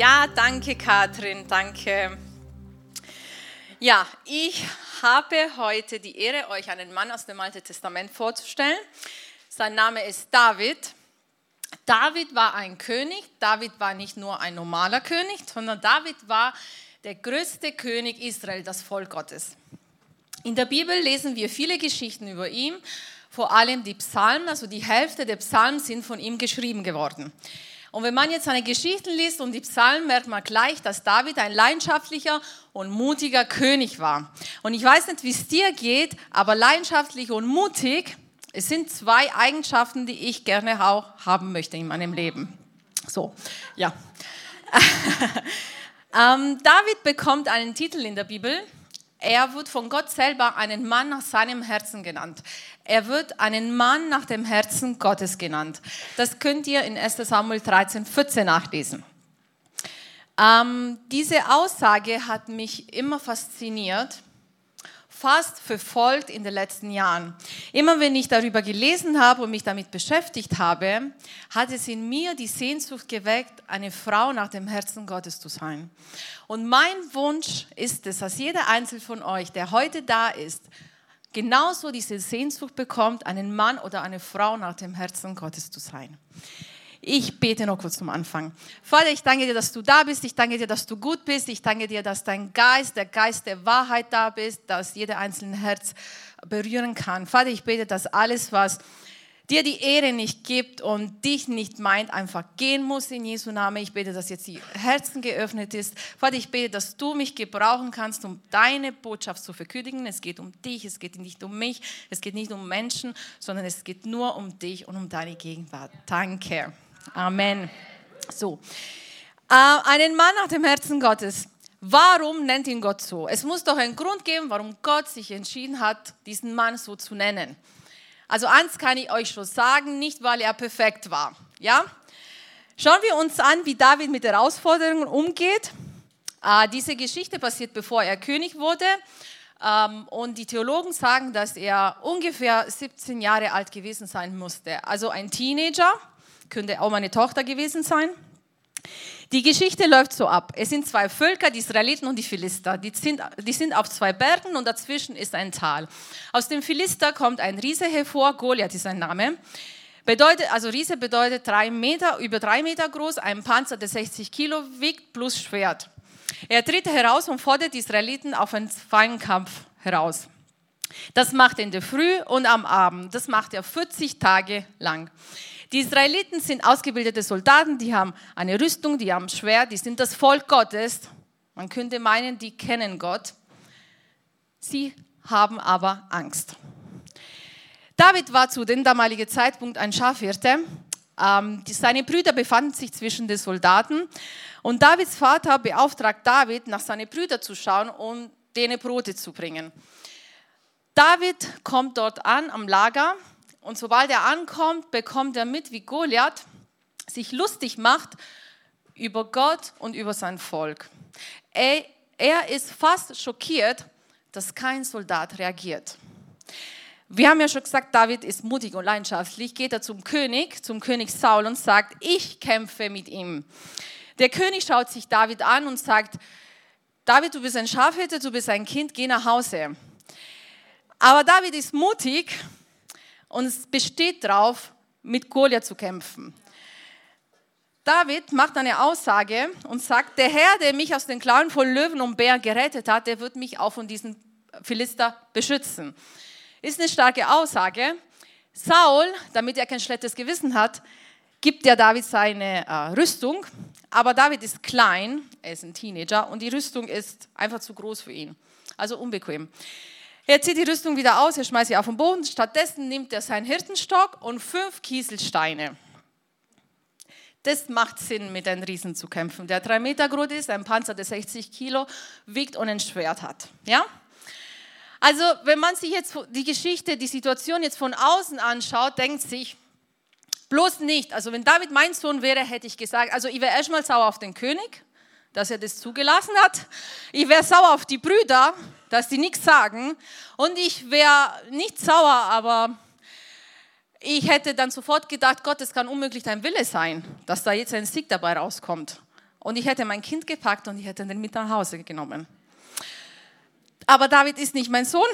Ja, danke Katrin, danke. Ja, ich habe heute die Ehre, euch einen Mann aus dem Alten Testament vorzustellen. Sein Name ist David. David war ein König. David war nicht nur ein normaler König, sondern David war der größte König Israel, das Volk Gottes. In der Bibel lesen wir viele Geschichten über ihn, vor allem die Psalmen, also die Hälfte der Psalmen sind von ihm geschrieben geworden. Und wenn man jetzt seine Geschichten liest und die Psalmen, merkt man gleich, dass David ein leidenschaftlicher und mutiger König war. Und ich weiß nicht, wie es dir geht, aber leidenschaftlich und mutig, es sind zwei Eigenschaften, die ich gerne auch haben möchte in meinem Leben. So, ja. ähm, David bekommt einen Titel in der Bibel. Er wird von Gott selber einen Mann nach seinem Herzen genannt. Er wird einen Mann nach dem Herzen Gottes genannt. Das könnt ihr in 1 Samuel 13, 14 nachlesen. Ähm, diese Aussage hat mich immer fasziniert, fast verfolgt in den letzten Jahren. Immer wenn ich darüber gelesen habe und mich damit beschäftigt habe, hat es in mir die Sehnsucht geweckt, eine Frau nach dem Herzen Gottes zu sein. Und mein Wunsch ist es, dass jeder Einzelne von euch, der heute da ist, genauso diese Sehnsucht bekommt, einen Mann oder eine Frau nach dem Herzen Gottes zu sein. Ich bete noch kurz zum Anfang. Vater, ich danke dir, dass du da bist. Ich danke dir, dass du gut bist. Ich danke dir, dass dein Geist, der Geist der Wahrheit da bist, dass jeder einzelne Herz berühren kann. Vater, ich bete, dass alles, was dir die Ehre nicht gibt und dich nicht meint, einfach gehen muss in Jesu Namen. Ich bete, dass jetzt die Herzen geöffnet ist. Vater, ich bete, dass du mich gebrauchen kannst, um deine Botschaft zu verkündigen. Es geht um dich, es geht nicht um mich, es geht nicht um Menschen, sondern es geht nur um dich und um deine Gegenwart. Danke. Amen. So, äh, einen Mann nach dem Herzen Gottes. Warum nennt ihn Gott so? Es muss doch einen Grund geben, warum Gott sich entschieden hat, diesen Mann so zu nennen. Also eins kann ich euch schon sagen, nicht weil er perfekt war. Ja? Schauen wir uns an, wie David mit Herausforderungen umgeht. Äh, diese Geschichte passiert, bevor er König wurde. Ähm, und die Theologen sagen, dass er ungefähr 17 Jahre alt gewesen sein musste. Also ein Teenager, könnte auch meine Tochter gewesen sein. Die Geschichte läuft so ab. Es sind zwei Völker, die Israeliten und die Philister. Die sind, die sind auf zwei Bergen und dazwischen ist ein Tal. Aus dem Philister kommt ein Riese hervor, Goliath ist sein Name. Bedeutet, also Riese bedeutet drei Meter, über drei Meter groß, ein Panzer, der 60 Kilo wiegt, plus Schwert. Er tritt heraus und fordert die Israeliten auf einen Feinkampf heraus. Das macht er in der Früh und am Abend. Das macht er 40 Tage lang. Die Israeliten sind ausgebildete Soldaten, die haben eine Rüstung, die haben Schwert, die sind das Volk Gottes. Man könnte meinen, die kennen Gott. Sie haben aber Angst. David war zu dem damaligen Zeitpunkt ein Schafhirte. Ähm, seine Brüder befanden sich zwischen den Soldaten und Davids Vater beauftragt David, nach seinen Brüdern zu schauen und denen Brote zu bringen. David kommt dort an am Lager und sobald er ankommt, bekommt er mit, wie Goliath sich lustig macht über Gott und über sein Volk. Er, er ist fast schockiert, dass kein Soldat reagiert. Wir haben ja schon gesagt, David ist mutig und leidenschaftlich. Geht er zum König, zum König Saul und sagt, ich kämpfe mit ihm. Der König schaut sich David an und sagt, David, du bist ein Schafhirte, du bist ein Kind, geh nach Hause. Aber David ist mutig und es besteht darauf, mit Goliath zu kämpfen. David macht eine Aussage und sagt, der Herr, der mich aus den Klauen von Löwen und Bären gerettet hat, der wird mich auch von diesen Philister beschützen. Ist eine starke Aussage. Saul, damit er kein schlechtes Gewissen hat, gibt ja David seine äh, Rüstung, aber David ist klein, er ist ein Teenager und die Rüstung ist einfach zu groß für ihn, also unbequem. Er zieht die Rüstung wieder aus, er schmeißt sie auf den Boden. Stattdessen nimmt er seinen Hirtenstock und fünf Kieselsteine. Das macht Sinn, mit einem Riesen zu kämpfen, der drei Meter groß ist, ein Panzer, der 60 Kilo wiegt und ein Schwert hat. Ja? Also, wenn man sich jetzt die Geschichte, die Situation jetzt von außen anschaut, denkt sich, bloß nicht. Also, wenn David mein Sohn wäre, hätte ich gesagt, also ich wäre erstmal sauer auf den König, dass er das zugelassen hat. Ich wäre sauer auf die Brüder, dass die nichts sagen. Und ich wäre nicht sauer, aber ich hätte dann sofort gedacht, Gott, es kann unmöglich dein Wille sein, dass da jetzt ein Sieg dabei rauskommt. und ich hätte mein Kind gepackt und ich hätte den mit nach Hause genommen. Aber David ist nicht mein Sohn.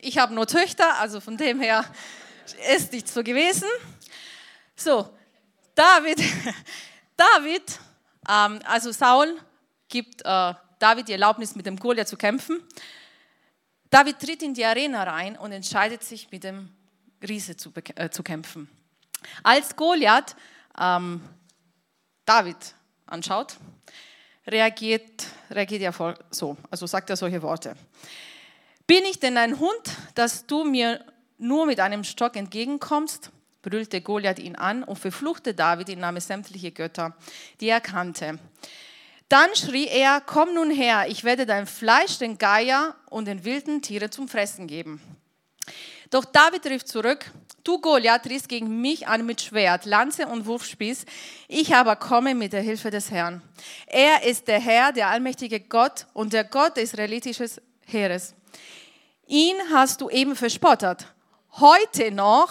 Ich habe nur Töchter, also von dem her ist nicht so gewesen. So, David, David, ähm, also Saul gibt äh, David die Erlaubnis, mit dem Goliath zu kämpfen. David tritt in die Arena rein und entscheidet sich, mit dem Riese zu, äh, zu kämpfen. Als Goliath ähm, David anschaut, reagiert, reagiert er so, also sagt er solche Worte. Bin ich denn ein Hund, dass du mir nur mit einem Stock entgegenkommst? brüllte Goliath ihn an und verfluchte David im Namen sämtliche Götter, die er kannte. Dann schrie er, komm nun her, ich werde dein Fleisch den Geier und den wilden Tiere zum Fressen geben. Doch David rief zurück, du Goliath riss gegen mich an mit Schwert, Lanze und Wurfspieß, ich aber komme mit der Hilfe des Herrn. Er ist der Herr, der allmächtige Gott und der Gott des israelitischen Heeres. Ihn hast du eben verspottet. Heute noch,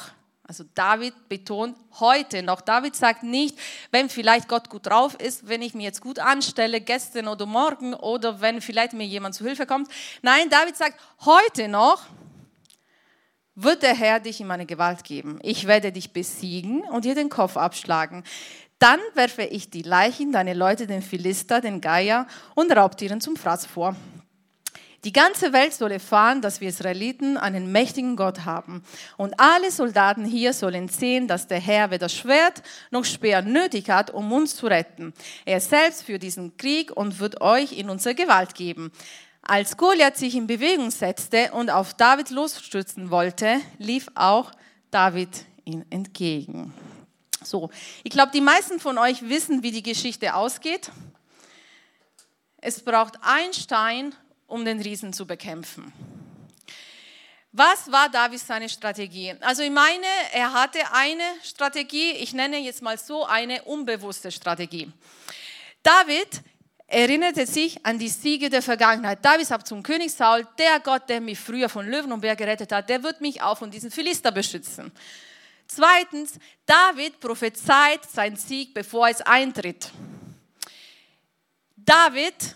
also David betont heute noch, David sagt nicht, wenn vielleicht Gott gut drauf ist, wenn ich mir jetzt gut anstelle, gestern oder morgen oder wenn vielleicht mir jemand zu Hilfe kommt. Nein, David sagt, heute noch wird der Herr dich in meine Gewalt geben. Ich werde dich besiegen und dir den Kopf abschlagen. Dann werfe ich die Leichen, deine Leute, den Philister, den Geier und Raubtieren zum Fraß vor. Die ganze Welt soll erfahren, dass wir Israeliten einen mächtigen Gott haben. Und alle Soldaten hier sollen sehen, dass der Herr weder Schwert noch Speer nötig hat, um uns zu retten. Er selbst führt diesen Krieg und wird euch in unsere Gewalt geben. Als Goliath sich in Bewegung setzte und auf David losstürzen wollte, lief auch David ihm entgegen. So, ich glaube, die meisten von euch wissen, wie die Geschichte ausgeht. Es braucht ein Stein um den Riesen zu bekämpfen. Was war David seine Strategie? Also ich meine, er hatte eine Strategie, ich nenne jetzt mal so eine unbewusste Strategie. David erinnerte sich an die Siege der Vergangenheit. David sagt zum König Saul, der Gott, der mich früher von Löwen und Bär gerettet hat, der wird mich auch von diesen Philister beschützen. Zweitens, David prophezeit seinen Sieg, bevor es eintritt. David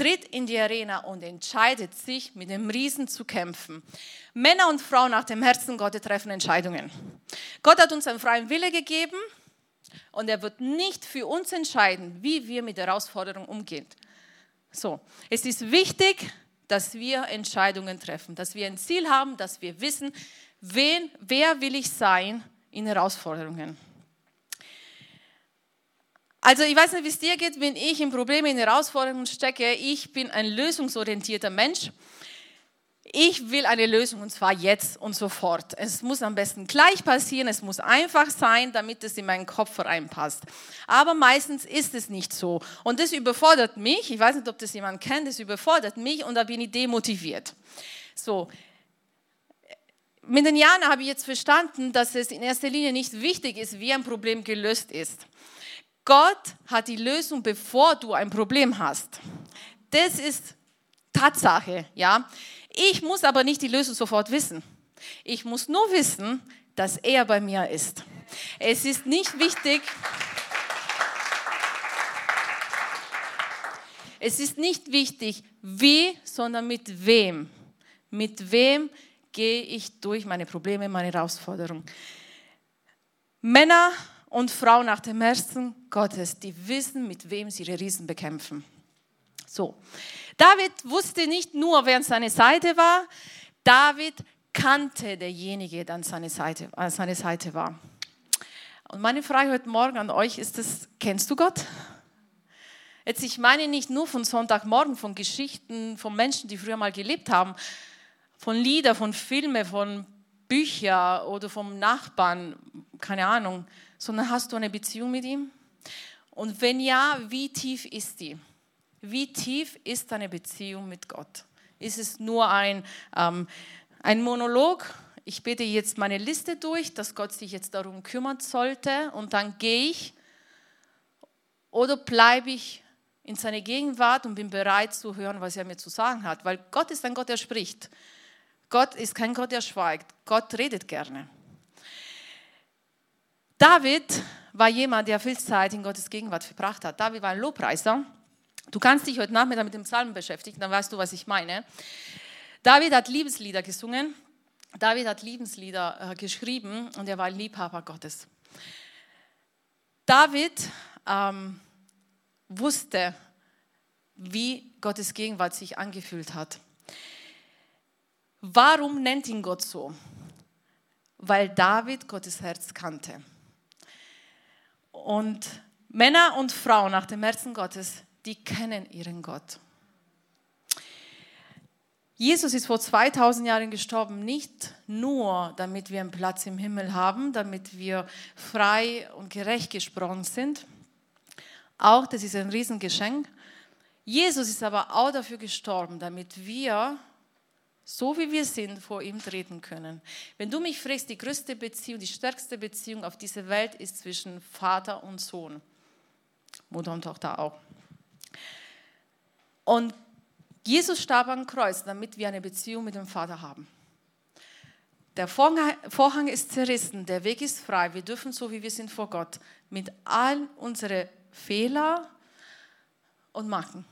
tritt in die Arena und entscheidet sich, mit dem Riesen zu kämpfen. Männer und Frauen nach dem Herzen Gottes treffen Entscheidungen. Gott hat uns einen freien Wille gegeben und er wird nicht für uns entscheiden, wie wir mit der Herausforderung umgehen. So, es ist wichtig, dass wir Entscheidungen treffen, dass wir ein Ziel haben, dass wir wissen, wen, wer will ich sein in Herausforderungen. Also ich weiß nicht, wie es dir geht, wenn ich in Probleme, in Herausforderungen stecke. Ich bin ein lösungsorientierter Mensch. Ich will eine Lösung und zwar jetzt und sofort. Es muss am besten gleich passieren, es muss einfach sein, damit es in meinen Kopf reinpasst. Aber meistens ist es nicht so. Und das überfordert mich. Ich weiß nicht, ob das jemand kennt, das überfordert mich und da bin ich demotiviert. So. Mit den Jahren habe ich jetzt verstanden, dass es in erster Linie nicht wichtig ist, wie ein Problem gelöst ist. Gott hat die Lösung, bevor du ein Problem hast. Das ist Tatsache, ja. Ich muss aber nicht die Lösung sofort wissen. Ich muss nur wissen, dass er bei mir ist. Es ist nicht wichtig, es ist nicht wichtig, wie, sondern mit wem. Mit wem gehe ich durch meine Probleme, meine Herausforderungen. Männer und Frauen nach dem Herzen Gottes, die wissen, mit wem sie ihre Riesen bekämpfen. So. David wusste nicht nur, wer an seiner Seite war, David kannte derjenige, der an seiner Seite, an seiner Seite war. Und meine Frage heute Morgen an euch ist es, kennst du Gott? Jetzt, ich meine nicht nur von Sonntagmorgen, von Geschichten, von Menschen, die früher mal gelebt haben, von Lieder, von Filmen, von Büchern oder vom Nachbarn, keine Ahnung, sondern hast du eine Beziehung mit ihm? Und wenn ja, wie tief ist die? Wie tief ist deine Beziehung mit Gott? Ist es nur ein, ähm, ein Monolog? Ich bete jetzt meine Liste durch, dass Gott sich jetzt darum kümmern sollte und dann gehe ich. Oder bleibe ich in seiner Gegenwart und bin bereit zu hören, was er mir zu sagen hat? Weil Gott ist ein Gott, der spricht. Gott ist kein Gott, der schweigt. Gott redet gerne. David war jemand, der viel Zeit in Gottes Gegenwart verbracht hat. David war ein Lobpreiser. Du kannst dich heute Nachmittag mit dem Psalm beschäftigen, dann weißt du, was ich meine. David hat Liebeslieder gesungen. David hat Liebeslieder äh, geschrieben und er war ein Liebhaber Gottes. David ähm, wusste, wie Gottes Gegenwart sich angefühlt hat. Warum nennt ihn Gott so? Weil David Gottes Herz kannte. Und Männer und Frauen nach dem Herzen Gottes, die kennen ihren Gott. Jesus ist vor 2000 Jahren gestorben, nicht nur, damit wir einen Platz im Himmel haben, damit wir frei und gerecht gesprochen sind. Auch das ist ein Riesengeschenk. Jesus ist aber auch dafür gestorben, damit wir, so wie wir sind, vor ihm treten können. Wenn du mich fragst, die größte Beziehung, die stärkste Beziehung auf dieser Welt ist zwischen Vater und Sohn. Mutter und Tochter auch. Und Jesus starb am Kreuz, damit wir eine Beziehung mit dem Vater haben. Der Vorhang ist zerrissen, der Weg ist frei. Wir dürfen so, wie wir sind vor Gott, mit all unseren Fehlern und Macken.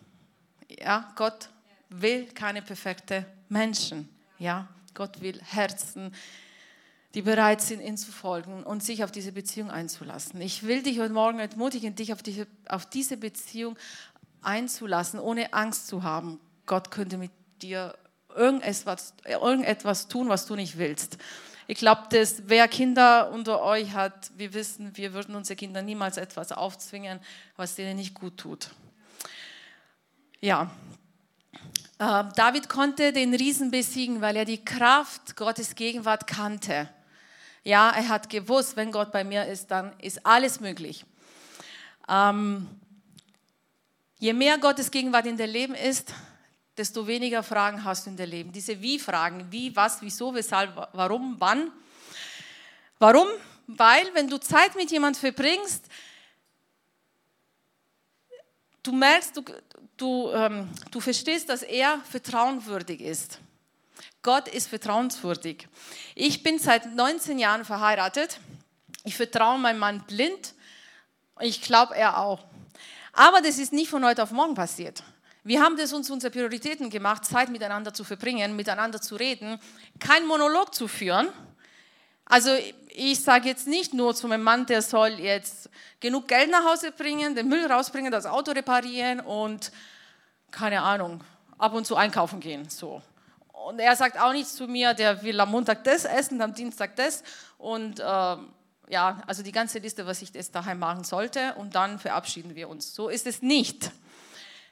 Ja, Gott will keine perfekten Menschen. Ja, Gott will Herzen, die bereit sind, ihn zu folgen und sich auf diese Beziehung einzulassen. Ich will dich heute Morgen ermutigen, dich auf diese, auf diese Beziehung einzulassen, ohne Angst zu haben. Gott könnte mit dir irgendetwas, irgendetwas tun, was du nicht willst. Ich glaube, wer Kinder unter euch hat, wir wissen, wir würden unsere Kinder niemals etwas aufzwingen, was denen nicht gut tut. Ja, David konnte den Riesen besiegen, weil er die Kraft Gottes Gegenwart kannte. Ja, er hat gewusst, wenn Gott bei mir ist, dann ist alles möglich. Ähm, je mehr Gottes Gegenwart in dein Leben ist, desto weniger Fragen hast du in deinem Leben. Diese Wie-Fragen, wie, was, wieso, weshalb, warum, wann. Warum? Weil, wenn du Zeit mit jemandem verbringst, du merkst, du, du, ähm, du verstehst, dass er vertrauenswürdig ist. Gott ist vertrauenswürdig. Ich bin seit 19 Jahren verheiratet. Ich vertraue meinem Mann blind. Ich glaube, er auch. Aber das ist nicht von heute auf morgen passiert. Wir haben das uns unsere Prioritäten gemacht, Zeit miteinander zu verbringen, miteinander zu reden, kein Monolog zu führen. Also ich sage jetzt nicht nur zu meinem Mann, der soll jetzt genug Geld nach Hause bringen, den Müll rausbringen, das Auto reparieren und keine Ahnung, ab und zu einkaufen gehen. So. Und er sagt auch nicht zu mir, der will am Montag das essen, am Dienstag das und äh, ja, also die ganze Liste, was ich jetzt daheim machen sollte und dann verabschieden wir uns. So ist es nicht.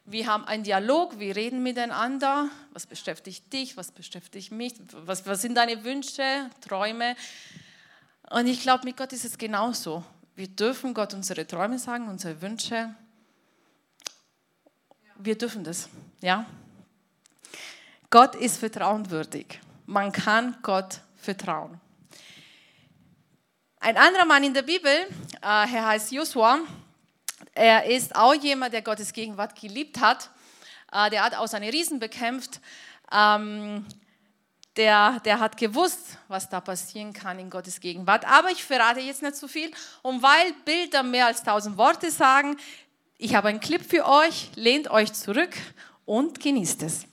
Wir haben einen Dialog, wir reden miteinander. Was beschäftigt dich? Was beschäftigt mich? Was, was sind deine Wünsche, Träume? Und ich glaube, mit Gott ist es genauso. Wir dürfen Gott unsere Träume sagen, unsere Wünsche. Wir dürfen das, ja. Gott ist vertrauenswürdig. Man kann Gott vertrauen. Ein anderer Mann in der Bibel, äh, er heißt Joshua, er ist auch jemand, der Gottes Gegenwart geliebt hat. Äh, der hat auch seine Riesen bekämpft. Der, der hat gewusst, was da passieren kann in Gottes Gegenwart. Aber ich verrate jetzt nicht zu viel. Und weil Bilder mehr als tausend Worte sagen, ich habe einen Clip für euch. Lehnt euch zurück und genießt es.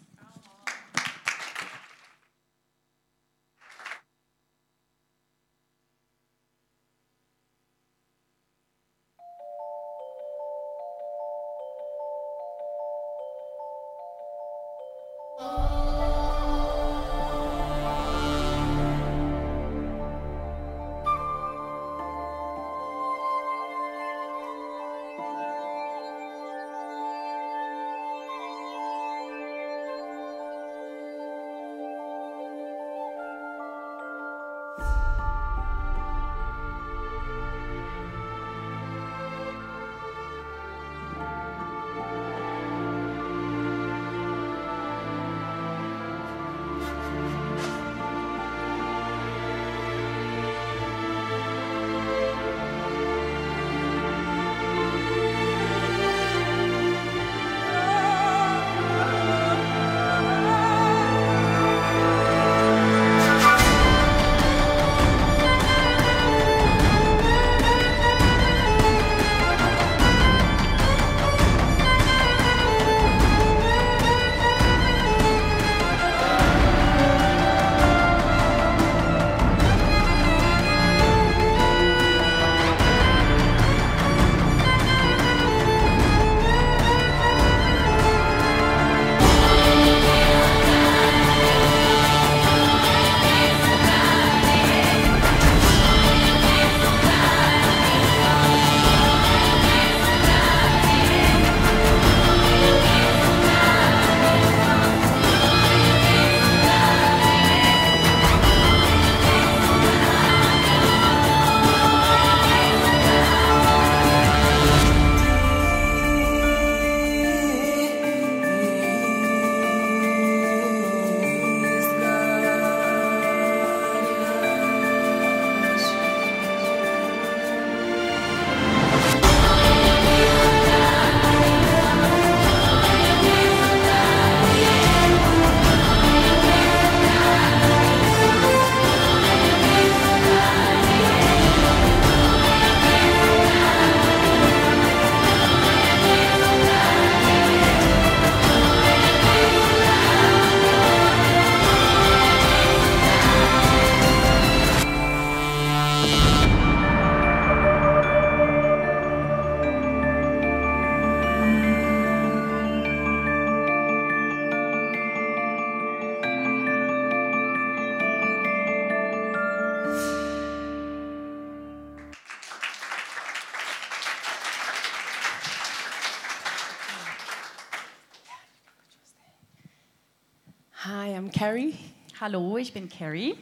Hallo, ich bin Carrie.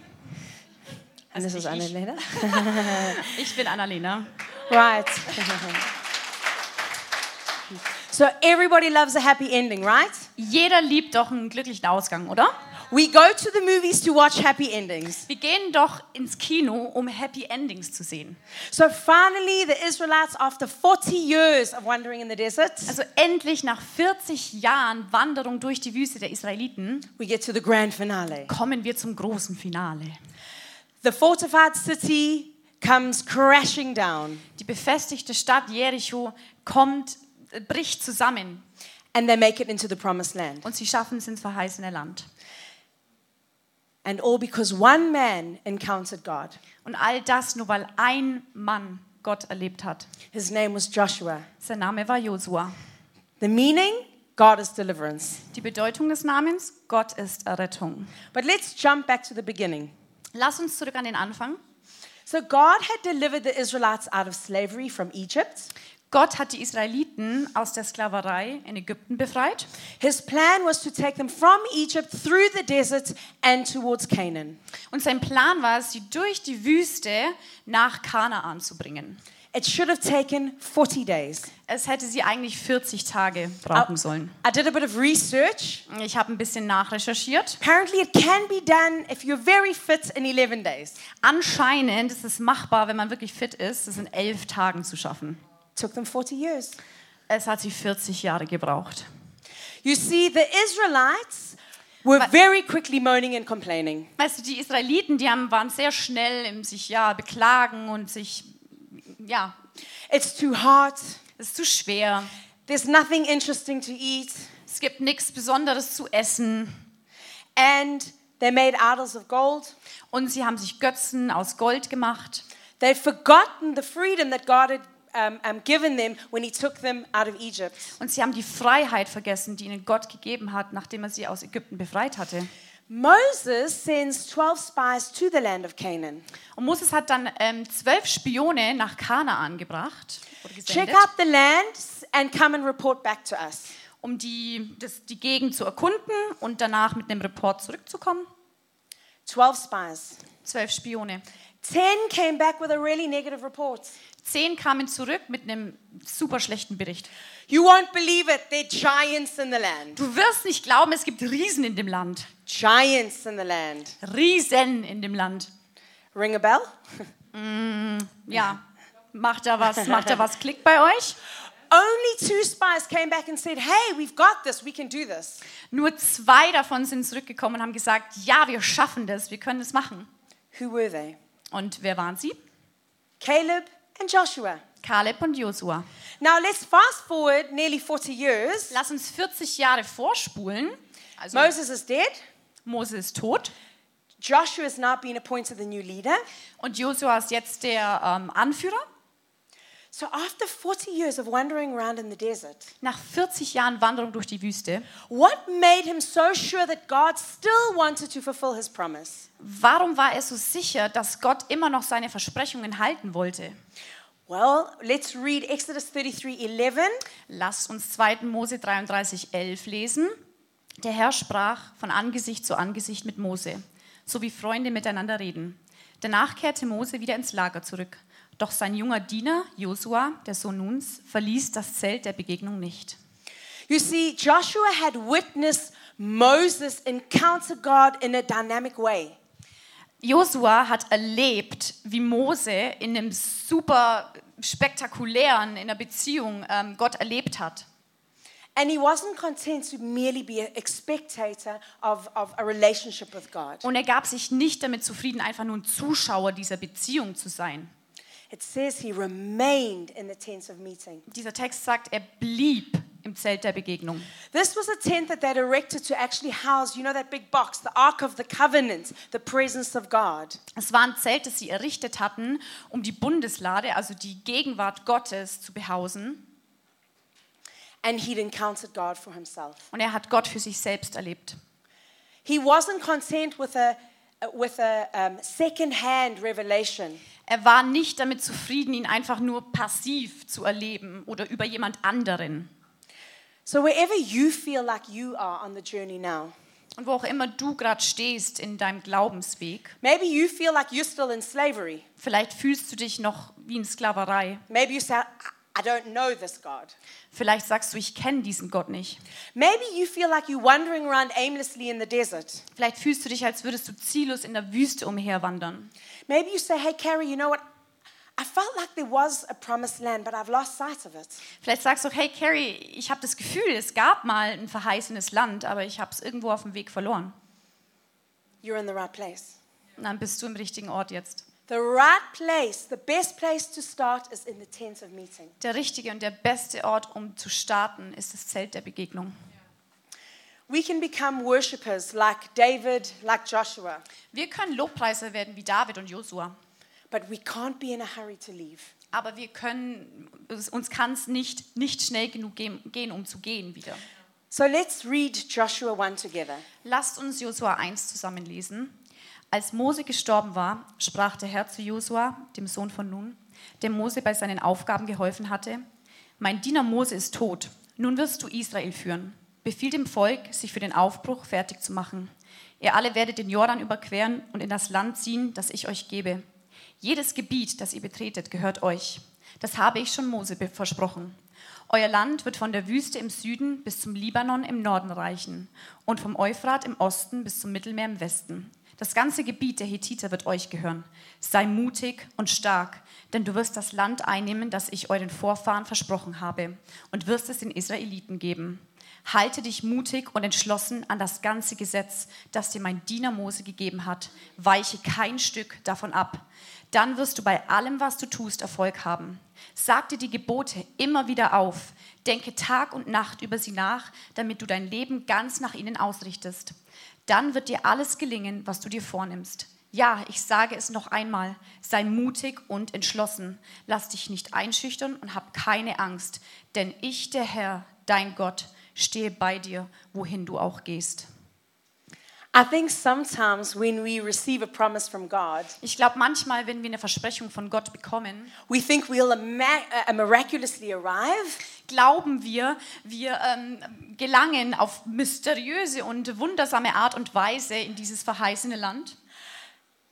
and this is nicht ich. Annalena. Ich bin Annalena. right. so everybody loves a happy ending, right? Jeder liebt doch einen glücklichen Ausgang, oder? We go to the movies to watch happy endings. Wir gehen doch ins Kino, um Happy Endings zu sehen. So finally, the Israelites, after 40 years of wandering in the desert, Also endlich nach 40 Jahren Wanderung durch die Wüste der Israeliten we get to the grand finale. kommen wir zum großen Finale. The fortified city comes crashing down, Die befestigte Stadt Jericho kommt, äh, bricht zusammen and they make it into the promised land. und sie schaffen es ins verheißene Land. And all because one man encountered God. Und all das nur, weil ein Mann Gott erlebt hat. His name was Joshua. Sein Name war Josua. The meaning? God is deliverance. Die Bedeutung des Namens? Gott ist Errettung. But let's jump back to the beginning. Lass uns zurück an den Anfang. So God had delivered the Israelites out of slavery from Egypt. Gott hat die Israeliten aus der Sklaverei in Ägypten befreit. His plan was to take them from Egypt through the desert and towards Canaan. Und sein Plan war es, sie durch die Wüste nach Kanaan zu bringen. It should have taken 40 days. Es hätte sie eigentlich 40 Tage brauchen sollen. I did a bit of research. Ich habe ein bisschen nachrecherchiert. Apparently, it can be done if you're very fit in 11 days. Anscheinend ist es machbar, wenn man wirklich fit ist, es in elf Tagen zu schaffen. Took them 40 years. Es hat sie 40 Jahre gebraucht. You see, the Israelites were very quickly moaning and complaining. Weißt du, die Israeliten, die haben, waren sehr schnell im sich ja beklagen und sich ja, It's too hot. es ist zu schwer. There's nothing interesting to eat. Es gibt nichts Besonderes zu essen. And they made idols of gold. Und sie haben sich Götzen aus Gold gemacht. They'd forgotten the freedom that God had um, um, given them when He took them out of Egypt. Und sie haben die Freiheit vergessen, die ihnen Gott gegeben hat, nachdem er sie aus Ägypten befreit hatte. Moses sends 12 spies to the land of Canaan. Und Moses hat dann ähm, zwölf Spione nach Kanaan gebracht, Check out the land and come and report back to us. um die, das, die Gegend zu erkunden und danach mit einem Report zurückzukommen. 12 spies. Zwölf Spione. 10 came back with a really negative report. Zehn kamen zurück mit einem super schlechten Bericht. You won't believe it, there are giants in the land. Du wirst nicht glauben, es gibt Riesen in dem Land. Giants in the land. Riesen in dem Land. Ring a bell? Ja, macht da was, macht da was Klick bei euch? Only two spies came back and said, Hey, we've got this, we can do this. Nur zwei davon sind zurückgekommen und haben gesagt, ja, wir schaffen das, wir können es machen. Who were they? Und wer waren sie? Caleb and Joshua. Kaleb und Josua. Now let's fast forward nearly 40 years. Lass uns 40 Jahre vorspulen. Also Moses is dead. Mose ist tot Joshua has now been appointed the new leader. und Josua ist jetzt der ähm, Anführer. So after 40 years of wandering around in the desert, Nach 40 Jahren Wanderung durch die Wüste, what made him so sure that God still wanted to fulfill his promise? warum war er so sicher, dass Gott immer noch seine Versprechungen halten wollte? Well, let's read Exodus 33:11. Lasst uns 2. Mose 33, 11 lesen. Der Herr sprach von Angesicht zu Angesicht mit Mose, so wie Freunde miteinander reden. Danach kehrte Mose wieder ins Lager zurück. Doch sein junger Diener, Josua, der Sohn Nuns, verließ das Zelt der Begegnung nicht. You see, Joshua had witnessed Moses encounter God in a dynamic way. Josua hat erlebt, wie Mose in einem super spektakulären, in einer Beziehung ähm, Gott erlebt hat. And he wasn't content to merely be a spectator of, of a relationship with God. Und er gab sich nicht damit zufrieden, einfach nur ein Zuschauer dieser Beziehung zu sein. It says he remained in the tent of meeting. Dieser Text sagt, er blieb im Zelt der Begegnung. This was a tent that they'd erected to actually house, you know, that big box, the Ark of the Covenant, the presence of God. Es war ein Zelt, das sie errichtet hatten, um die Bundeslade, also die Gegenwart Gottes, zu behausen. And he'd encountered God for himself. Und er hat Gott für sich selbst erlebt. He wasn't content with a, with a um, second-hand revelation. Er war nicht damit zufrieden, ihn einfach nur passiv zu erleben oder über jemand anderen. So wherever you feel like you are on the journey now, Und wo auch immer du gerade stehst in deinem Glaubensweg, Maybe you feel like you're still in slavery. vielleicht fühlst du dich noch wie in Sklaverei. Maybe you say, I don't know this God. Vielleicht sagst du, ich kenne diesen Gott nicht. Maybe you feel like you're wandering around aimlessly in the desert. Vielleicht fühlst du dich, als würdest du ziellos in der Wüste umherwandern. Maybe you say, Hey, Carrie, you know what? I felt like there was a promised land, but I've lost sight of it. Vielleicht sagst du, hey Carrie, ich habe das Gefühl, es gab mal ein verheißenes Land, aber ich habe es irgendwo auf dem Weg verloren. You're in the right place. Und dann bist du im richtigen Ort jetzt. The right place, the best place to start is in the tent of meeting. Der richtige und der beste Ort, um zu starten, ist das Zelt der Begegnung. We can become worshippers like David, like Joshua, Wir können Lobpreiser werden wie David und Josua, but we can't be in a hurry to leave. aber wir können, uns kann es nicht, nicht schnell genug gehen, gehen, um zu gehen wieder. So let's read Joshua 1 together. Lasst uns Josua 1 zusammenlesen. Als Mose gestorben war, sprach der Herr zu Josua, dem Sohn von Nun, dem Mose bei seinen Aufgaben geholfen hatte: Mein Diener Mose ist tot. Nun wirst du Israel führen. Befiehl dem Volk, sich für den Aufbruch fertig zu machen. Ihr alle werdet den Jordan überqueren und in das Land ziehen, das ich euch gebe. Jedes Gebiet, das ihr betretet, gehört euch. Das habe ich schon Mose versprochen. Euer Land wird von der Wüste im Süden bis zum Libanon im Norden reichen und vom Euphrat im Osten bis zum Mittelmeer im Westen. Das ganze Gebiet der Hethiter wird euch gehören. Sei mutig und stark, denn du wirst das Land einnehmen, das ich euren Vorfahren versprochen habe, und wirst es den Israeliten geben. Halte dich mutig und entschlossen an das ganze Gesetz, das dir mein Diener Mose gegeben hat. Weiche kein Stück davon ab. Dann wirst du bei allem, was du tust, Erfolg haben. Sag dir die Gebote immer wieder auf. Denke Tag und Nacht über sie nach, damit du dein Leben ganz nach ihnen ausrichtest. Dann wird dir alles gelingen, was du dir vornimmst. Ja, ich sage es noch einmal, sei mutig und entschlossen. Lass dich nicht einschüchtern und hab keine Angst, denn ich, der Herr, dein Gott, stehe bei dir, wohin du auch gehst. I think sometimes when we receive a promise from God, Ich glaube, manchmal, wenn wir eine Versprechung von Gott bekommen, we think we'll uh, miraculously arrive, glauben wir, wir ähm, gelangen auf mysteriöse und wundersame Art und Weise in dieses verheißene Land.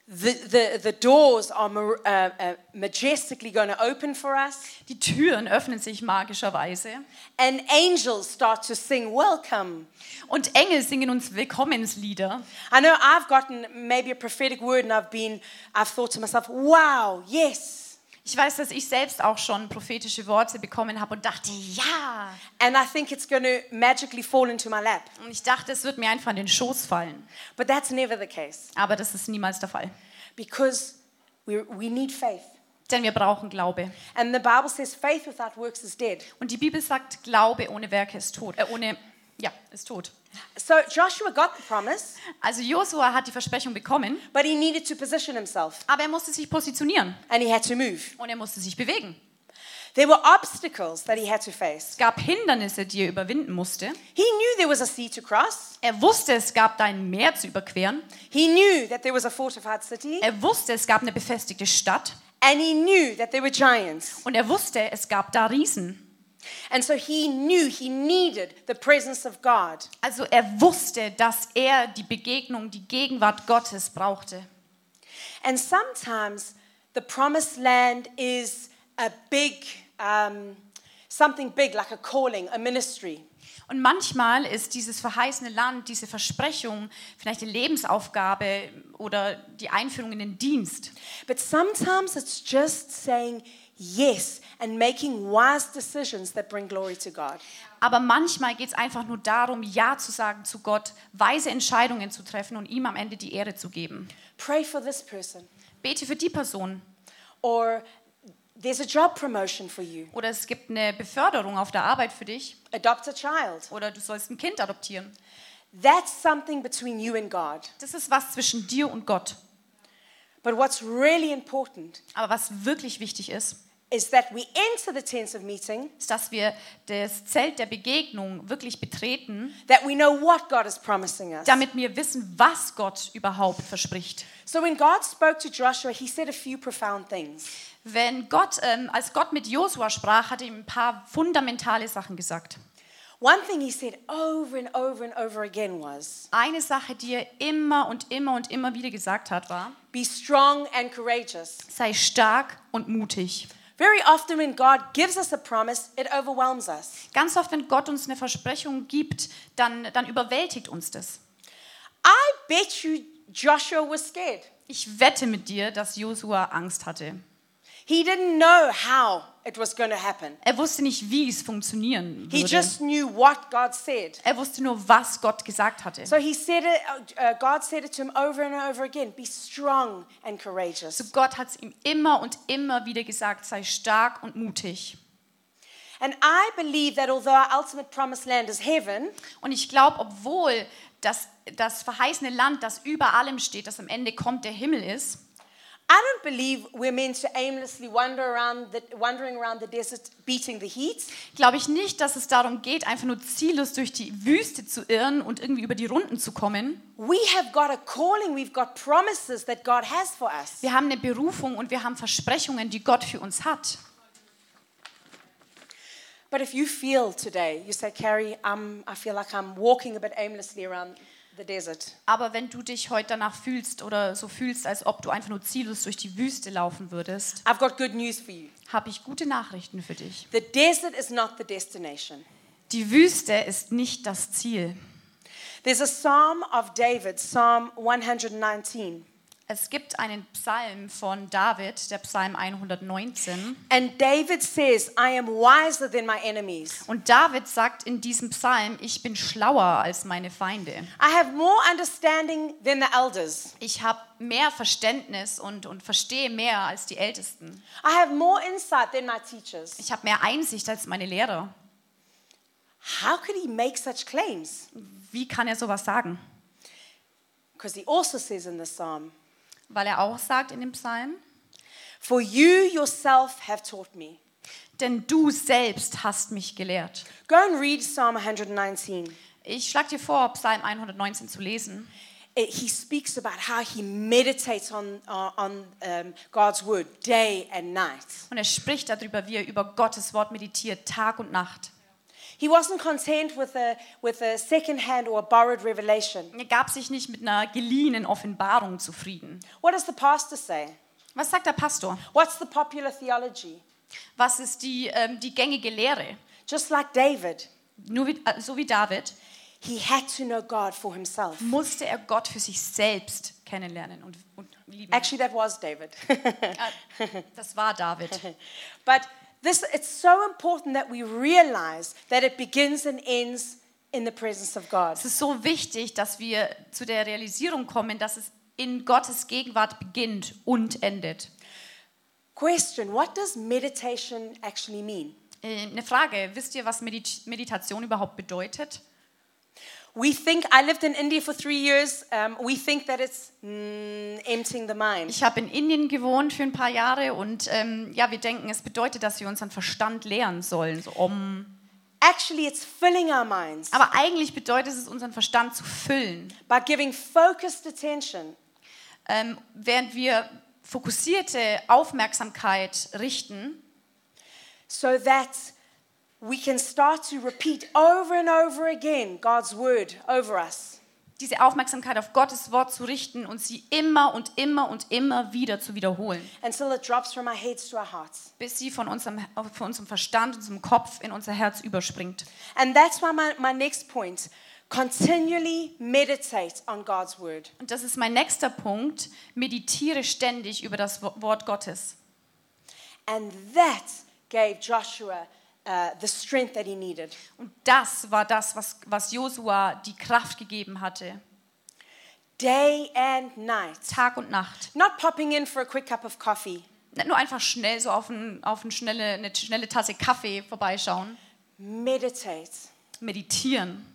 The, the, the doors are uh, uh, majestically going to open for us, Die Türen öffnen sich magischerweise and angels start to sing, Welcome. und Engel singen uns Willkommenslieder. I know I've gotten maybe a prophetic word, and I've been, I've thought to myself, Wow, yes. Ich weiß, dass ich selbst auch schon prophetische Worte bekommen habe und dachte, ja. And I think it's going to magically fall into my lap. Und ich dachte, es wird mir einfach in den Schoß fallen. But that's never the case Aber das ist niemals der Fall. because we, we need faith. Denn wir brauchen Glaube. And the Bible says faith without works is dead. Und die Bibel sagt, Glaube ohne Werke ist tot. Äh, ohne, ja, ist tot. So Joshua got the promise, Also Josua hat die Versprechung bekommen, but he needed to position himself aber er musste sich positionieren and he had to move. und er musste sich bewegen. There were obstacles that he had to face. Es gab Hindernisse, die er überwinden musste. He knew there was a sea to cross. Er wusste, es gab da ein Meer zu überqueren. He knew that there was a fortified city. Er wusste, es gab eine befestigte Stadt. And he knew that there were giants. Und er wusste, es gab da Riesen. And so he knew he needed the presence of God. Also er wusste, dass er die Begegnung, die Gegenwart Gottes brauchte. And sometimes the promised land is a big, um, something big like a calling, a ministry. Und manchmal ist dieses verheißene Land, diese Versprechung, vielleicht eine Lebensaufgabe oder die Einführung in den Dienst. But sometimes it's just saying yes and making wise decisions that bring glory to God. Aber manchmal geht es einfach nur darum, Ja zu sagen zu Gott, weise Entscheidungen zu treffen und ihm am Ende die Ehre zu geben. Pray for this person. Bete für die Person. Or there's a job promotion for you. Oder es gibt eine Beförderung auf der Arbeit für dich. Adopt a child. Oder du sollst ein Kind adoptieren. That's something between you and God. Das ist was zwischen dir und Gott. But what's really important Aber was wirklich wichtig ist, is that we enter the tent of meeting, ist, dass wir das Zelt der Begegnung wirklich betreten, that we know what God is promising us. damit wir wissen, was Gott überhaupt verspricht. So when God spoke to Joshua, he said a few profound things. Wenn Gott, ähm, als Gott mit Josua sprach, hat er ihm ein paar fundamentale Sachen gesagt. One thing he said over and over and over again was Eine Sache, die er immer und immer und immer wieder gesagt hat, war, be strong and courageous. sei stark und mutig. Very often, when God gives us a promise, it overwhelms us. Ganz oft, wenn Gott uns eine Versprechung gibt, dann, dann überwältigt uns das. I bet you Joshua was scared. Ich wette mit dir, dass Josua Angst hatte. He didn't know how it was going to happen. Er wusste nicht, wie es funktionieren He würde. just knew what God said. Er wusste nur, was Gott gesagt hatte. So he said it, uh, God said it to him over and over again be strong and So courageous. Gott hat es ihm immer und immer wieder gesagt, sei stark und mutig. And I believe that although our ultimate promised land is heaven, Und ich glaube, obwohl das, das verheißene Land, das über allem steht, das am Ende kommt, der Himmel ist, I don't believe we're meant to aimlessly wander around the, wandering around the desert beating the heat. glaube ich nicht, dass es darum geht, einfach nur ziellos durch die Wüste zu irren und irgendwie über die Runden zu kommen. We have got a calling, we've got promises that God has for us. Wir haben eine Berufung und wir haben Versprechungen, die Gott für uns hat. But if you feel today, you say, Carrie, um, I feel like I'm walking a bit aimlessly around. Aber wenn du dich heute danach fühlst oder so fühlst, als ob du einfach nur ziellos durch die Wüste laufen würdest, I've got good news for you. habe ich gute Nachrichten für dich. The desert is not the destination. Die Wüste ist nicht das Ziel. There's a psalm of David, Psalm 119. Es gibt einen Psalm von David, der Psalm 119. And David says, I am wiser than my enemies. Und David sagt in diesem Psalm, ich bin schlauer als meine Feinde. I have more understanding than the elders. Ich habe mehr Verständnis und, und verstehe mehr als die Ältesten. I have more insight than my teachers. Ich habe mehr Einsicht als meine Lehrer. How could he make such claims? Wie kann er sowas sagen? Because he also says in the psalm, Weil er auch sagt in dem Psalm, For you yourself have taught me. denn du selbst hast mich gelehrt. Go and read Psalm 119. Ich schlage dir vor, Psalm 119 zu lesen. It, he speaks about how he meditates on, uh, on um, God's word day and night. Und er spricht darüber, wie er über Gottes Wort meditiert, Tag und Nacht. He wasn't content with a, with a second-hand or a borrowed revelation. Er gab sich nicht mit einer geliehenen Offenbarung zufrieden. What does the pastor say? Was sagt der Pastor? What's the popular theology? Was ist die, ähm, die gängige Lehre? Just like David, Nur wie, äh, so wie David he had to know God for himself. musste er Gott für sich selbst kennenlernen und, und lieben. Actually, that was David. Äh, das war David. but this, it's so important that we realize that it begins and ends in the presence of God. Es ist so wichtig, dass wir zu der Realisierung kommen, dass es in Gottes Gegenwart beginnt und endet. Question What does meditation actually mean? Äh, Eine Frage, wisst ihr, was Medit Meditation überhaupt bedeutet? We think, I lived in India for three years, um, we think that it's mm, emptying the mind. Ich habe in Indien gewohnt für ein paar Jahre und ähm, ja, wir denken, es bedeutet, dass wir unseren Verstand lehren sollen. So um. Actually, it's filling our minds Aber eigentlich bedeutet es, unseren Verstand zu füllen, by giving focused attention ähm, während wir fokussierte Aufmerksamkeit richten, so that we can start to repeat over and over again God's word over us. diese Aufmerksamkeit auf Gottes Wort zu richten und sie immer und immer und immer wieder zu wiederholen, until it drops from our heads to our hearts. bis sie von unserem, von unserem Verstand, unserem Kopf in unser Herz überspringt. And that's why my, my next point continually meditate on God's word. Und das ist mein nächster Punkt. Meditiere ständig über das Wo- Wort Gottes. And that gave Joshua uh, the strength that he needed. Und das war das, was, was Josua die Kraft gegeben hatte. Day and night. Tag und Nacht. Not popping in for a quick cup of coffee. Nicht nur einfach schnell so auf, ein, auf ein schnelle, eine schnelle Tasse Kaffee vorbeischauen. Meditate. Meditieren.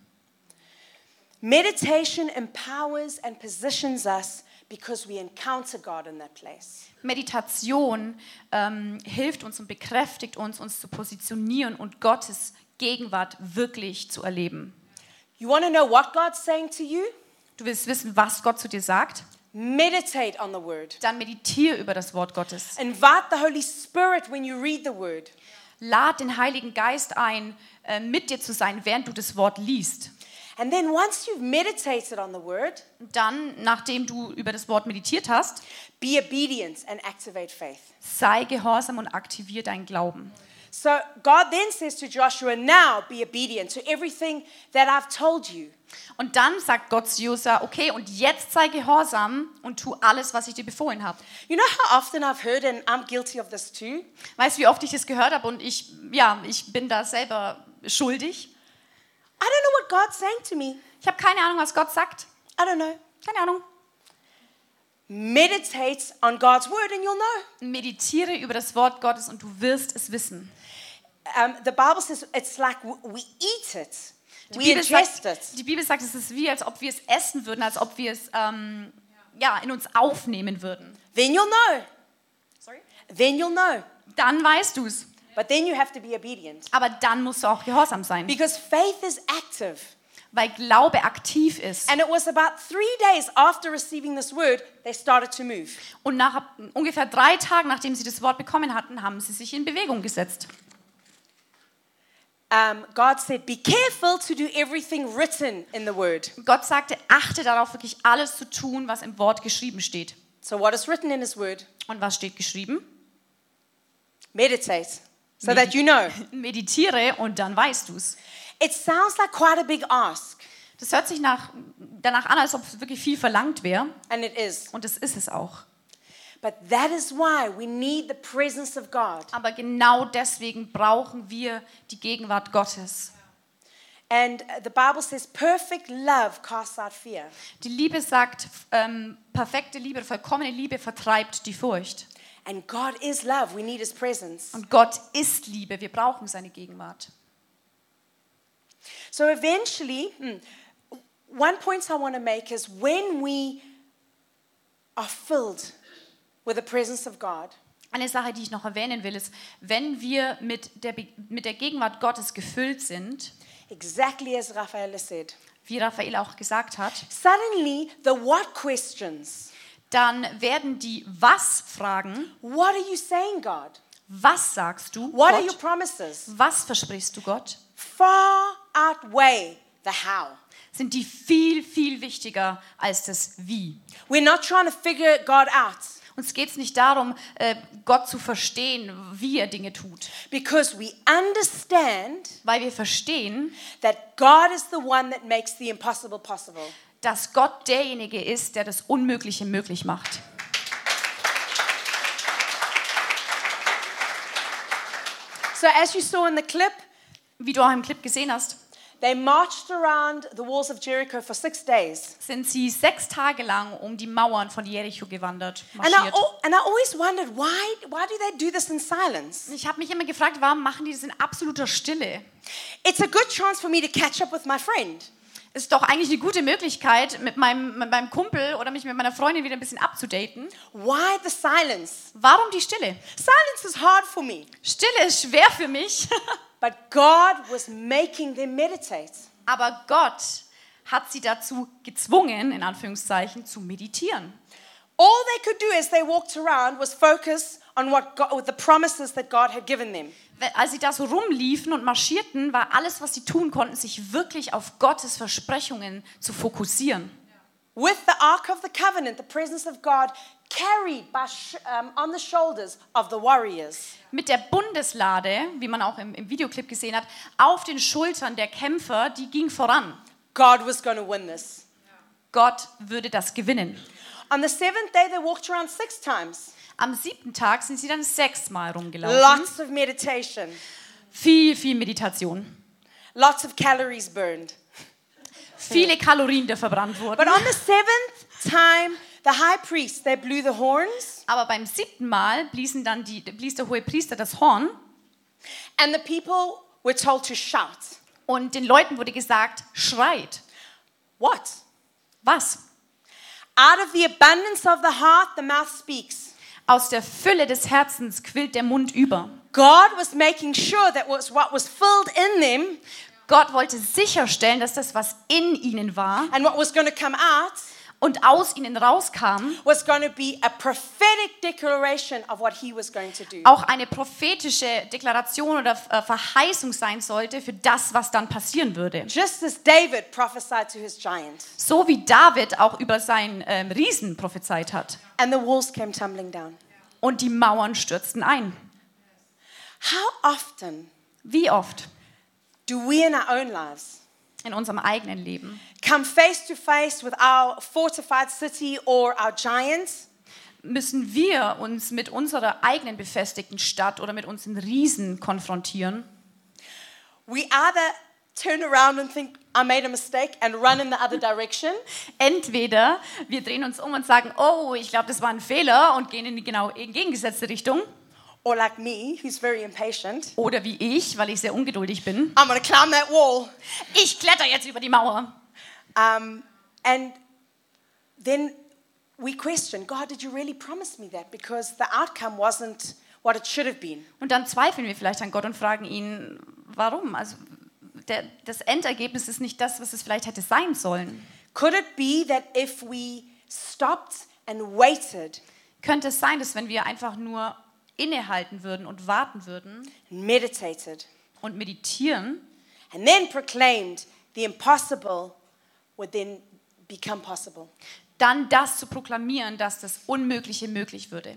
Meditation empowers and positions us because we encounter God in that place. Meditation ähm, hilft uns und bekräftigt uns, uns zu positionieren und Gottes Gegenwart wirklich zu erleben. You want to know what God's saying to you? Du willst wissen, was Gott zu dir sagt? Meditate on the word. Dann meditiere über das Wort Gottes. Invite the Holy Spirit when you read the word. Lad den Heiligen Geist ein, äh, mit dir zu sein, während du das Wort liest. And then once you've meditated on the word, Dann, nachdem du über das Wort meditiert hast, be obedient and activate faith. sei gehorsam und aktivier deinen Glauben. So God then says to Joshua, Now be obedient to everything that I've told you. Und dann sagt Gott zu Josa, okay, und jetzt sei gehorsam und tu alles, was ich dir befohlen habe. You know how often I've heard, and I'm guilty of this too? Weißt du, wie oft ich das gehört habe und ich, ja, ich bin da selber schuldig. I don't know what God's saying to me. Ich habe keine Ahnung, was Gott sagt. I don't know. Keine Ahnung. Meditate on God's word and you'll know. Meditiere über das Wort Gottes und du wirst es wissen. Um, the Bible says it's like we eat it, Die we Bibel, sagt, it. die Bibel sagt, es ist wie, als ob wir es essen würden, als ob wir es ähm, ja, in uns aufnehmen würden. Then you'll know. Sorry? Then you'll know. Dann weißt du es. But then you have to be obedient. Aber dann musst du auch gehorsam sein, Because faith is active. weil Glaube aktiv ist. And it was about three days after receiving this word, they started to move. Und nach ungefähr drei Tagen, nachdem sie das Wort bekommen hatten, haben sie sich in Bewegung gesetzt. Um, God said, Be careful to do everything written in the word. Gott sagte, achte darauf, wirklich alles zu tun, was im Wort geschrieben steht. So, what is written in His word? Und was steht geschrieben? Meditate so that you know. Meditiere und dann weißt du es. It sounds like quite a big ask, Das hört sich nach, danach an, als ob es wirklich viel verlangt wäre. and it is. Und das ist es auch. But that is why we need the presence of God. Aber genau deswegen brauchen wir die Gegenwart Gottes. And uh, the Bible says, perfect love casts out fear. Die Liebe sagt, ähm, perfekte Liebe, vollkommene Liebe vertreibt die Furcht. And God is love. We need His presence. Und Gott ist Liebe, wir brauchen seine Gegenwart. So eventually, hmm, one point I want to make is when we are filled with the presence of God, Eine Sache, die ich noch erwähnen will, ist, wenn wir mit der, mit der Gegenwart Gottes gefüllt sind, exactly as Raphael said, wie Raphael auch gesagt hat, suddenly the what questions. Dann werden die Was-Fragen, What are you saying, God? was sagst du, What are your Gott, promises? was versprichst du Gott, Far outweigh the how. sind die viel, viel wichtiger als das Wie. We're not trying to figure God out Uns geht es nicht darum, äh, Gott zu verstehen, wie er Dinge tut, because we understand weil wir verstehen, that God is the one that makes the impossible possible. Dass Gott derjenige ist, der das Unmögliche möglich macht. So, as you saw in the clip, Wie du auch im Clip gesehen hast, they marched around the walls of Jericho for six days. sind sie sechs Tage lang um die Mauern von Jericho gewandert, And I, marschiert. and I always wondered why, why do they do this in silence? Ich habe mich immer gefragt, warum machen die das in absoluter Stille? It's a good chance for me to catch up with my friend. Ist doch eigentlich eine gute Möglichkeit, mit meinem, mit meinem Kumpel oder mich mit meiner Freundin wieder ein bisschen abzudaten. Why the silence? Warum die Stille? Silence is hard for me, Stille ist schwer für mich, but God was making them meditate. aber Gott hat sie dazu gezwungen, in Anführungszeichen, zu meditieren. All they could do as they walked around was focus on what God, the promises that God had given them. Als sie da so rumliefen und marschierten, war alles, was sie tun konnten, sich wirklich auf Gottes Versprechungen zu fokussieren. With the Ark of the Covenant, the presence of God carried by um, on the shoulders of the warriors. Mit der Bundeslade, wie man auch im, im Videoclip gesehen hat, auf den Schultern der Kämpfer, die ging voran. God was going to win this. Gott würde das gewinnen. On the seventh day, they walked around six times. Am siebten Tag sind sie dann sechsmal rumgelaufen. Lots of meditation, Viel, viel Meditation. lots of calories burned. Viele Kalorien, die verbrannt But wurden. on the seventh time, the high priest, they blew the horns, Aber beim siebten Mal bliesen dann die, blies der hohe Priester das Horn and the people were told to shout. und den Leuten wurde gesagt, schreit. What? Was? Out of the abundance of the heart, the mouth speaks. Aus der Fülle des Herzens quillt der Mund über. God was making sure that was what was filled in them Gott wollte sicherstellen, dass das, was in ihnen war and what was going to come out und aus ihnen rauskam, was going to be a prophetic declaration of what he was going to do. auch eine prophetische Deklaration oder äh, Verheißung sein sollte für das, was dann passieren würde. Just as David prophesied to his giant, So wie David auch über seinen ähm, Riesen prophezeit hat. And the walls came tumbling down. Und die Mauern stürzten ein. How often Wie oft do we in our own lives in unserem eigenen Leben come face to face with our fortified city or our giants? müssen wir uns mit unserer eigenen befestigten Stadt oder mit unseren Riesen konfrontieren? We either turn around and think, I made a mistake and run in the other direction, Entweder wir drehen uns um und sagen, oh, ich glaube, das war ein Fehler und gehen in die genau entgegengesetzte Richtung. or like me, who's very impatient, Oder wie ich, weil ich sehr ungeduldig bin. I'm to climb that wall. Ich kletter jetzt über die Mauer. Um, and then we question, God, did you really promise me that? Because the outcome wasn't what it should have been. Und dann zweifeln wir vielleicht an Gott und fragen ihn, warum? Also der, das Endergebnis ist nicht das, was es vielleicht hätte sein sollen. Could it be that if we stopped and waited Könnte es sein, dass wenn wir einfach nur innehalten würden und warten würden meditated und meditieren and then proclaimed the impossible would then become possible? dann das zu proklamieren, dass das Unmögliche möglich würde.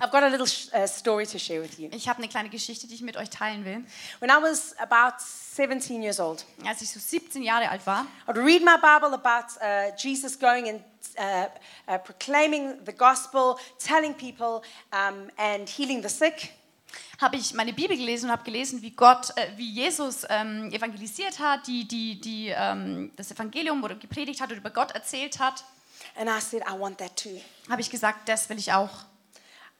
I've got a little uh, story to share with you. Ich habe eine kleine Geschichte, die ich mit euch teilen will. When I was about 17 years old, Als ich so 17 Jahre alt war, I'd read my Bible about uh, Jesus going and uh, uh, proclaiming the gospel, telling people, um, and healing the sick. habe ich meine Bibel gelesen und habe gelesen, wie Gott, äh, wie Jesus ähm, evangelisiert hat, die, die, die ähm, das Evangelium oder gepredigt hat oder über Gott erzählt hat. And I said, I want that too. Habe ich gesagt, das will ich auch.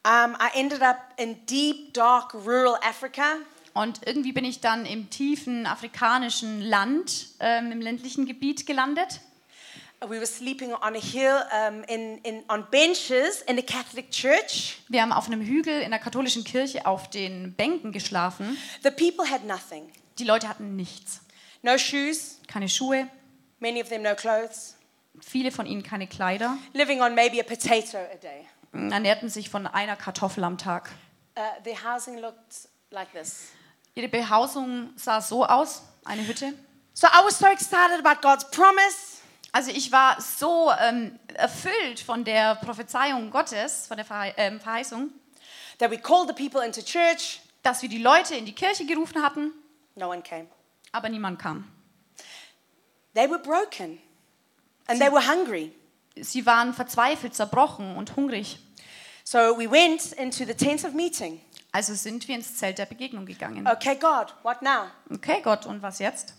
Um, I ended up in deep, dark, rural Africa. Und irgendwie bin ich dann im tiefen afrikanischen Land, ähm, im ländlichen Gebiet gelandet. We were sleeping on a hill um, in, in, on benches in a Catholic church. Wir haben auf einem Hügel in der katholischen Kirche auf den Bänken geschlafen. The people had nothing Die Leute hatten nichts. no shoes, Keine Schuhe, many of them no clothes, viele von ihnen keine Kleider, living on maybe a potato a day. Ernährten sich von einer Kartoffel am Tag. Uh, their housing looked like this. Ihre Behausung sah so aus, eine Hütte. So I was so excited about God's promise. Also ich war so ähm, erfüllt von der Prophezeiung Gottes, von der Verhei ähm, Verheißung, that we called the people into church. dass wir die Leute in die Kirche gerufen hatten, No one came. aber niemand kam. They were broken and they were hungry. Sie waren verzweifelt, zerbrochen und hungrig. So we went into the tent of meeting. Also sind wir ins Zelt der Begegnung gegangen. Okay, God, what now? Okay, Gott, und was jetzt?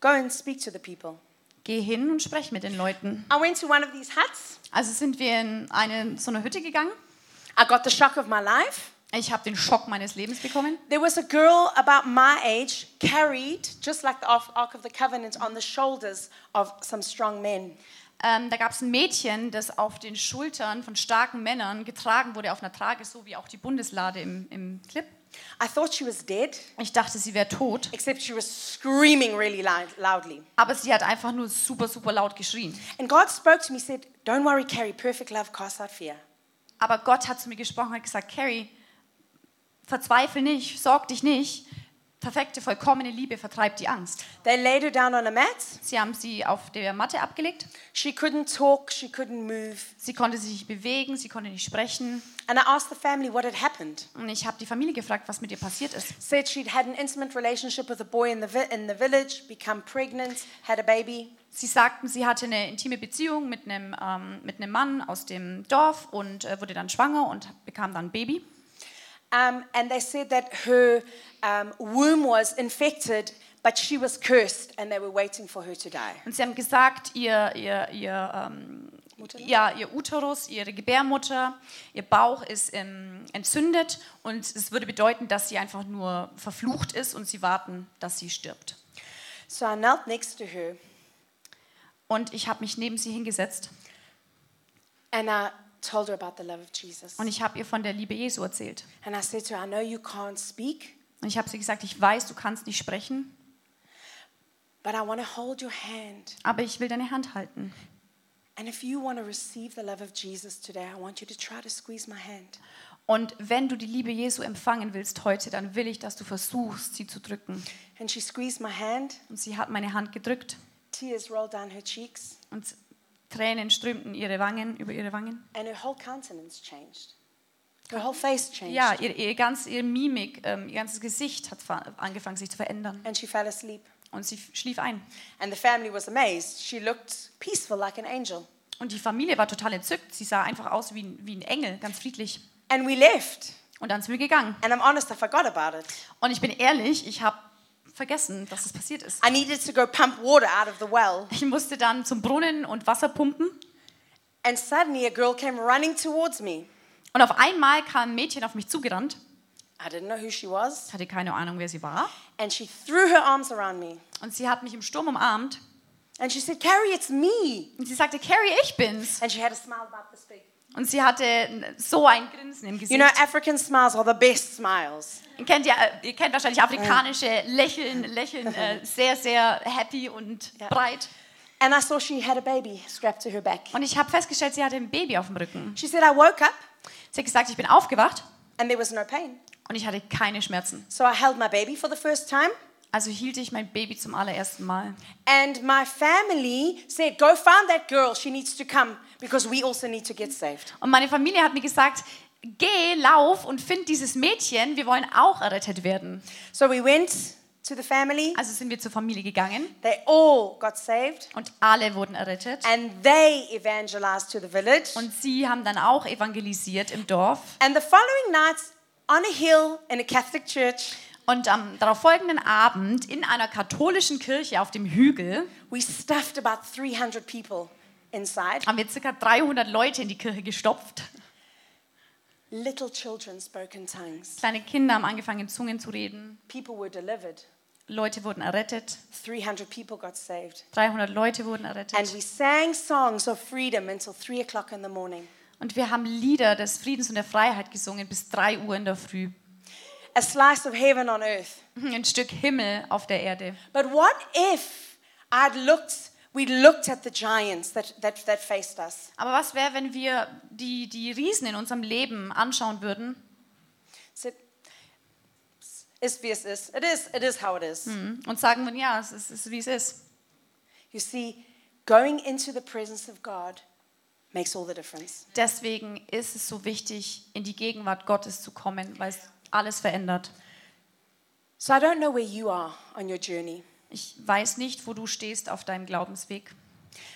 Go and speak to the people. Geh hin und sprech mit den Leuten. I went to one of these huts. Also sind wir in eine so eine Hütte gegangen. I got the shock of my life. Ich habe den Schock meines Lebens bekommen. There was a girl about my age carried, just like the Ark of the Covenant, on the shoulders of some strong men. Ähm, da gab es ein Mädchen, das auf den Schultern von starken Männern getragen wurde auf einer Trage, so wie auch die Bundeslade im, im Clip. I thought she was dead, Ich dachte, sie wäre tot, except she was screaming really loud, loudly. aber sie hat einfach nur super, super laut geschrien. And God spoke to me, said, Don't worry, Carrie, perfect love casts out fear. Aber Gott hat zu mir gesprochen und gesagt, Carrie, verzweifel nicht, sorg dich nicht. Perfekte, vollkommene Liebe vertreibt die Angst. They laid her down on a mat. Sie haben sie auf der Matte abgelegt. She couldn't talk, she couldn't move. Sie konnte sich nicht bewegen, sie konnte nicht sprechen. And I asked the family what had happened. Und ich habe die Familie gefragt, was mit ihr passiert ist. Said she'd had an intimate relationship with a boy in the, in the village, become pregnant, had a baby. Sie sagten, sie hatte eine intime Beziehung mit einem, ähm, mit einem Mann aus dem Dorf und äh, wurde dann schwanger und bekam dann ein Baby. Um, and they said that her um, womb was infected, but she was cursed, and they were waiting for her to die. Und sie haben gesagt, ihr, ihr, ihr, ähm, ja, ihr Uterus, ihre Gebärmutter, ihr Bauch ist ähm, entzündet und es würde bedeuten, dass sie einfach nur verflucht ist und sie warten, dass sie stirbt. So I knelt next to her, Und ich habe mich neben sie hingesetzt and I told her about the love of Jesus. und ich habe ihr von der Liebe Jesu erzählt. And I said to her, I know you can't speak, Und ich habe sie gesagt, ich weiß, du kannst nicht sprechen, but I want to hold your hand, aber ich will deine Hand halten. And if you want to receive the love of Jesus today, I want you to try to squeeze my hand. Und wenn du die Liebe Jesu empfangen willst heute, dann will ich, dass du versuchst, sie zu drücken. And she squeezed my hand. Und sie hat meine Hand gedrückt Tears rolled down her cheeks, und Tränen strömten ihre Wangen über ihre Wangen. and her whole countenance changed. Her whole face changed. Ja, ihr, ihr ganz ihre Mimik, ähm, ihr ganzes Gesicht hat angefangen sich zu verändern And she fell asleep. und sie schlief ein. And the family was amazed. She looked peaceful like an angel. Und die Familie war total entzückt. Sie sah einfach aus wie ein, wie ein Engel, ganz friedlich. And we left. Und dann sind wir gegangen. And I'm honest, I forgot about it. Und ich bin ehrlich, ich habe vergessen, dass es passiert ist. I needed to go pump water out of the well. Ich musste dann zum Brunnen und Wasser pumpen. And suddenly a girl came running towards me. Und auf einmal kam ein Mädchen auf mich zugerannt. I didn't know who she was. Ich hatte keine Ahnung, wer sie war. And she threw her arms around me. Und sie hat mich im Sturm umarmt. And she said, Carrie, it's me. Und sie sagte, Carrie, ich bin's. And she had a smile about this big. Und sie hatte so ein Grinsen im You Gesicht. know, African smiles are the best smiles. Ihr kennt, ja, ihr kennt wahrscheinlich afrikanische Lächeln, Lächeln äh, sehr, sehr happy und Ja. breit. And I saw she had a baby strapped to her back. Und ich habe festgestellt, sie hatte ein Baby auf dem Rücken. She said, I woke up Sie hat gesagt, ich bin aufgewacht and there was no pain. und ich hatte keine Schmerzen. So I held my baby for the first time. Also hielt ich mein Baby zum allerersten Mal. And my family said, Go find that girl. She needs to come because we also need to get saved. Und meine Familie hat mir gesagt, geh, lauf und find dieses Mädchen, wir wollen auch errettet werden. So we went to the family. Also sind wir zur Familie gegangen They all got saved. und alle wurden errettet. And they evangelized to the village. Und sie haben dann auch evangelisiert im Dorf. And the following night, on a hill in a Catholic church, Und am darauffolgenden Abend in einer katholischen Kirche auf dem Hügel we stuffed about 300 people inside. haben wir ca. 300 Leute in die Kirche gestopft. Little children spoke in tongues. Kleine Kinder haben angefangen, in Zungen zu reden. People were delivered. Leute wurden errettet. 300 people got saved. 300 Leute wurden And errettet. we sang songs of freedom until 3 o'clock in the morning. Und wir haben Lieder des Friedens und der Freiheit gesungen bis 3 Uhr in der Früh. A slice of heaven on earth. Ein Stück Himmel auf der Erde. But what if I'd looked, we'd looked at the giants that, that, that faced us? Aber was wäre, wenn wir die, die Riesen in unserem Leben anschauen würden it's wie es ist. It is, it is how it is. und sagen würden, ja, es ist, es ist wie es ist. You see, going into the presence of God makes all the difference. Deswegen ist es so wichtig, in die Gegenwart Gottes zu kommen, weil es alles verändert. So I don't know where you are on your journey. Ich weiß nicht, wo du stehst auf deinem Glaubensweg.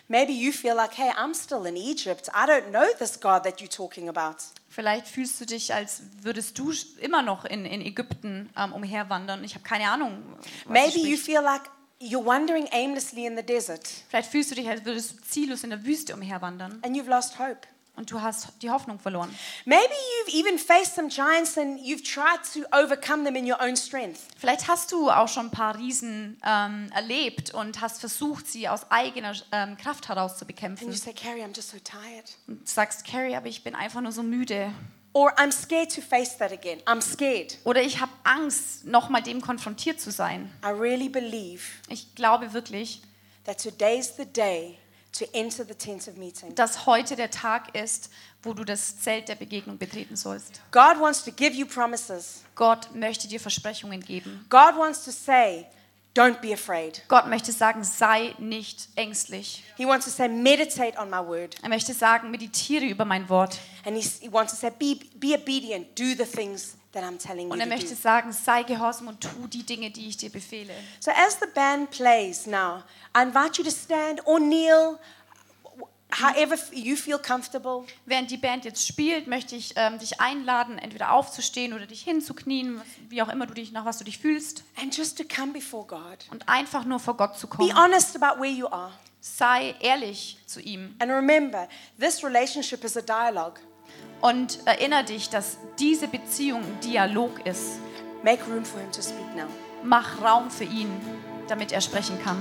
Maybe you feel like, hey, I'm still in Egypt. I don't know this God that you're talking about. Vielleicht fühlst du dich, als würdest du immer noch in, in Ägypten ähm, umherwandern. Ich habe keine Ahnung. Maybe you feel like you're wandering aimlessly in the desert Vielleicht fühlst du dich, als würdest du ziellos in der Wüste umherwandern and you've lost hope. Und du hast die Hoffnung verloren. Maybe you've even faced some giants and you've tried to overcome them in your own strength. Vielleicht hast du auch schon ein paar Riesen ähm, erlebt und hast versucht, sie aus eigener ähm, Kraft heraus zu And bekämpfen. you say, Carrie, I'm just so tired. Und sagst, Carrie, aber ich bin einfach nur so müde. Or I'm scared to face that again. I'm scared. Oder ich habe Angst, nochmal dem konfrontiert zu sein. I really believe Ich glaube wirklich, that today's the day to enter the tent of meeting. dass heute der Tag ist, wo du das Zelt der Begegnung betreten sollst. God wants to give you promises. Gott möchte dir Versprechungen geben. God wants to say, don't be afraid. Gott möchte sagen, sei nicht ängstlich. He wants to say, meditate on my word. Er möchte sagen, meditiere über mein Wort. And he, he wants to say, be, be obedient, do the things that I'm telling you Und er möchte sagen, sei gehorsam und tu die Dinge, die ich dir befehle. So as the band plays now, I invite you to stand or kneel, however you feel comfortable. Während die Band jetzt spielt, möchte ich ähm, dich einladen, entweder aufzustehen oder dich hinzuknien, wie auch immer du dich nach was du dich fühlst, And just to come before God. und einfach nur vor Gott zu Be kommen. honest about where you are. Sei ehrlich zu ihm And remember, this relationship is a dialogue. Und erinnere dich, dass diese Beziehung ein Dialog ist. Make room for him to speak now. Mach Raum für ihn, damit er sprechen kann.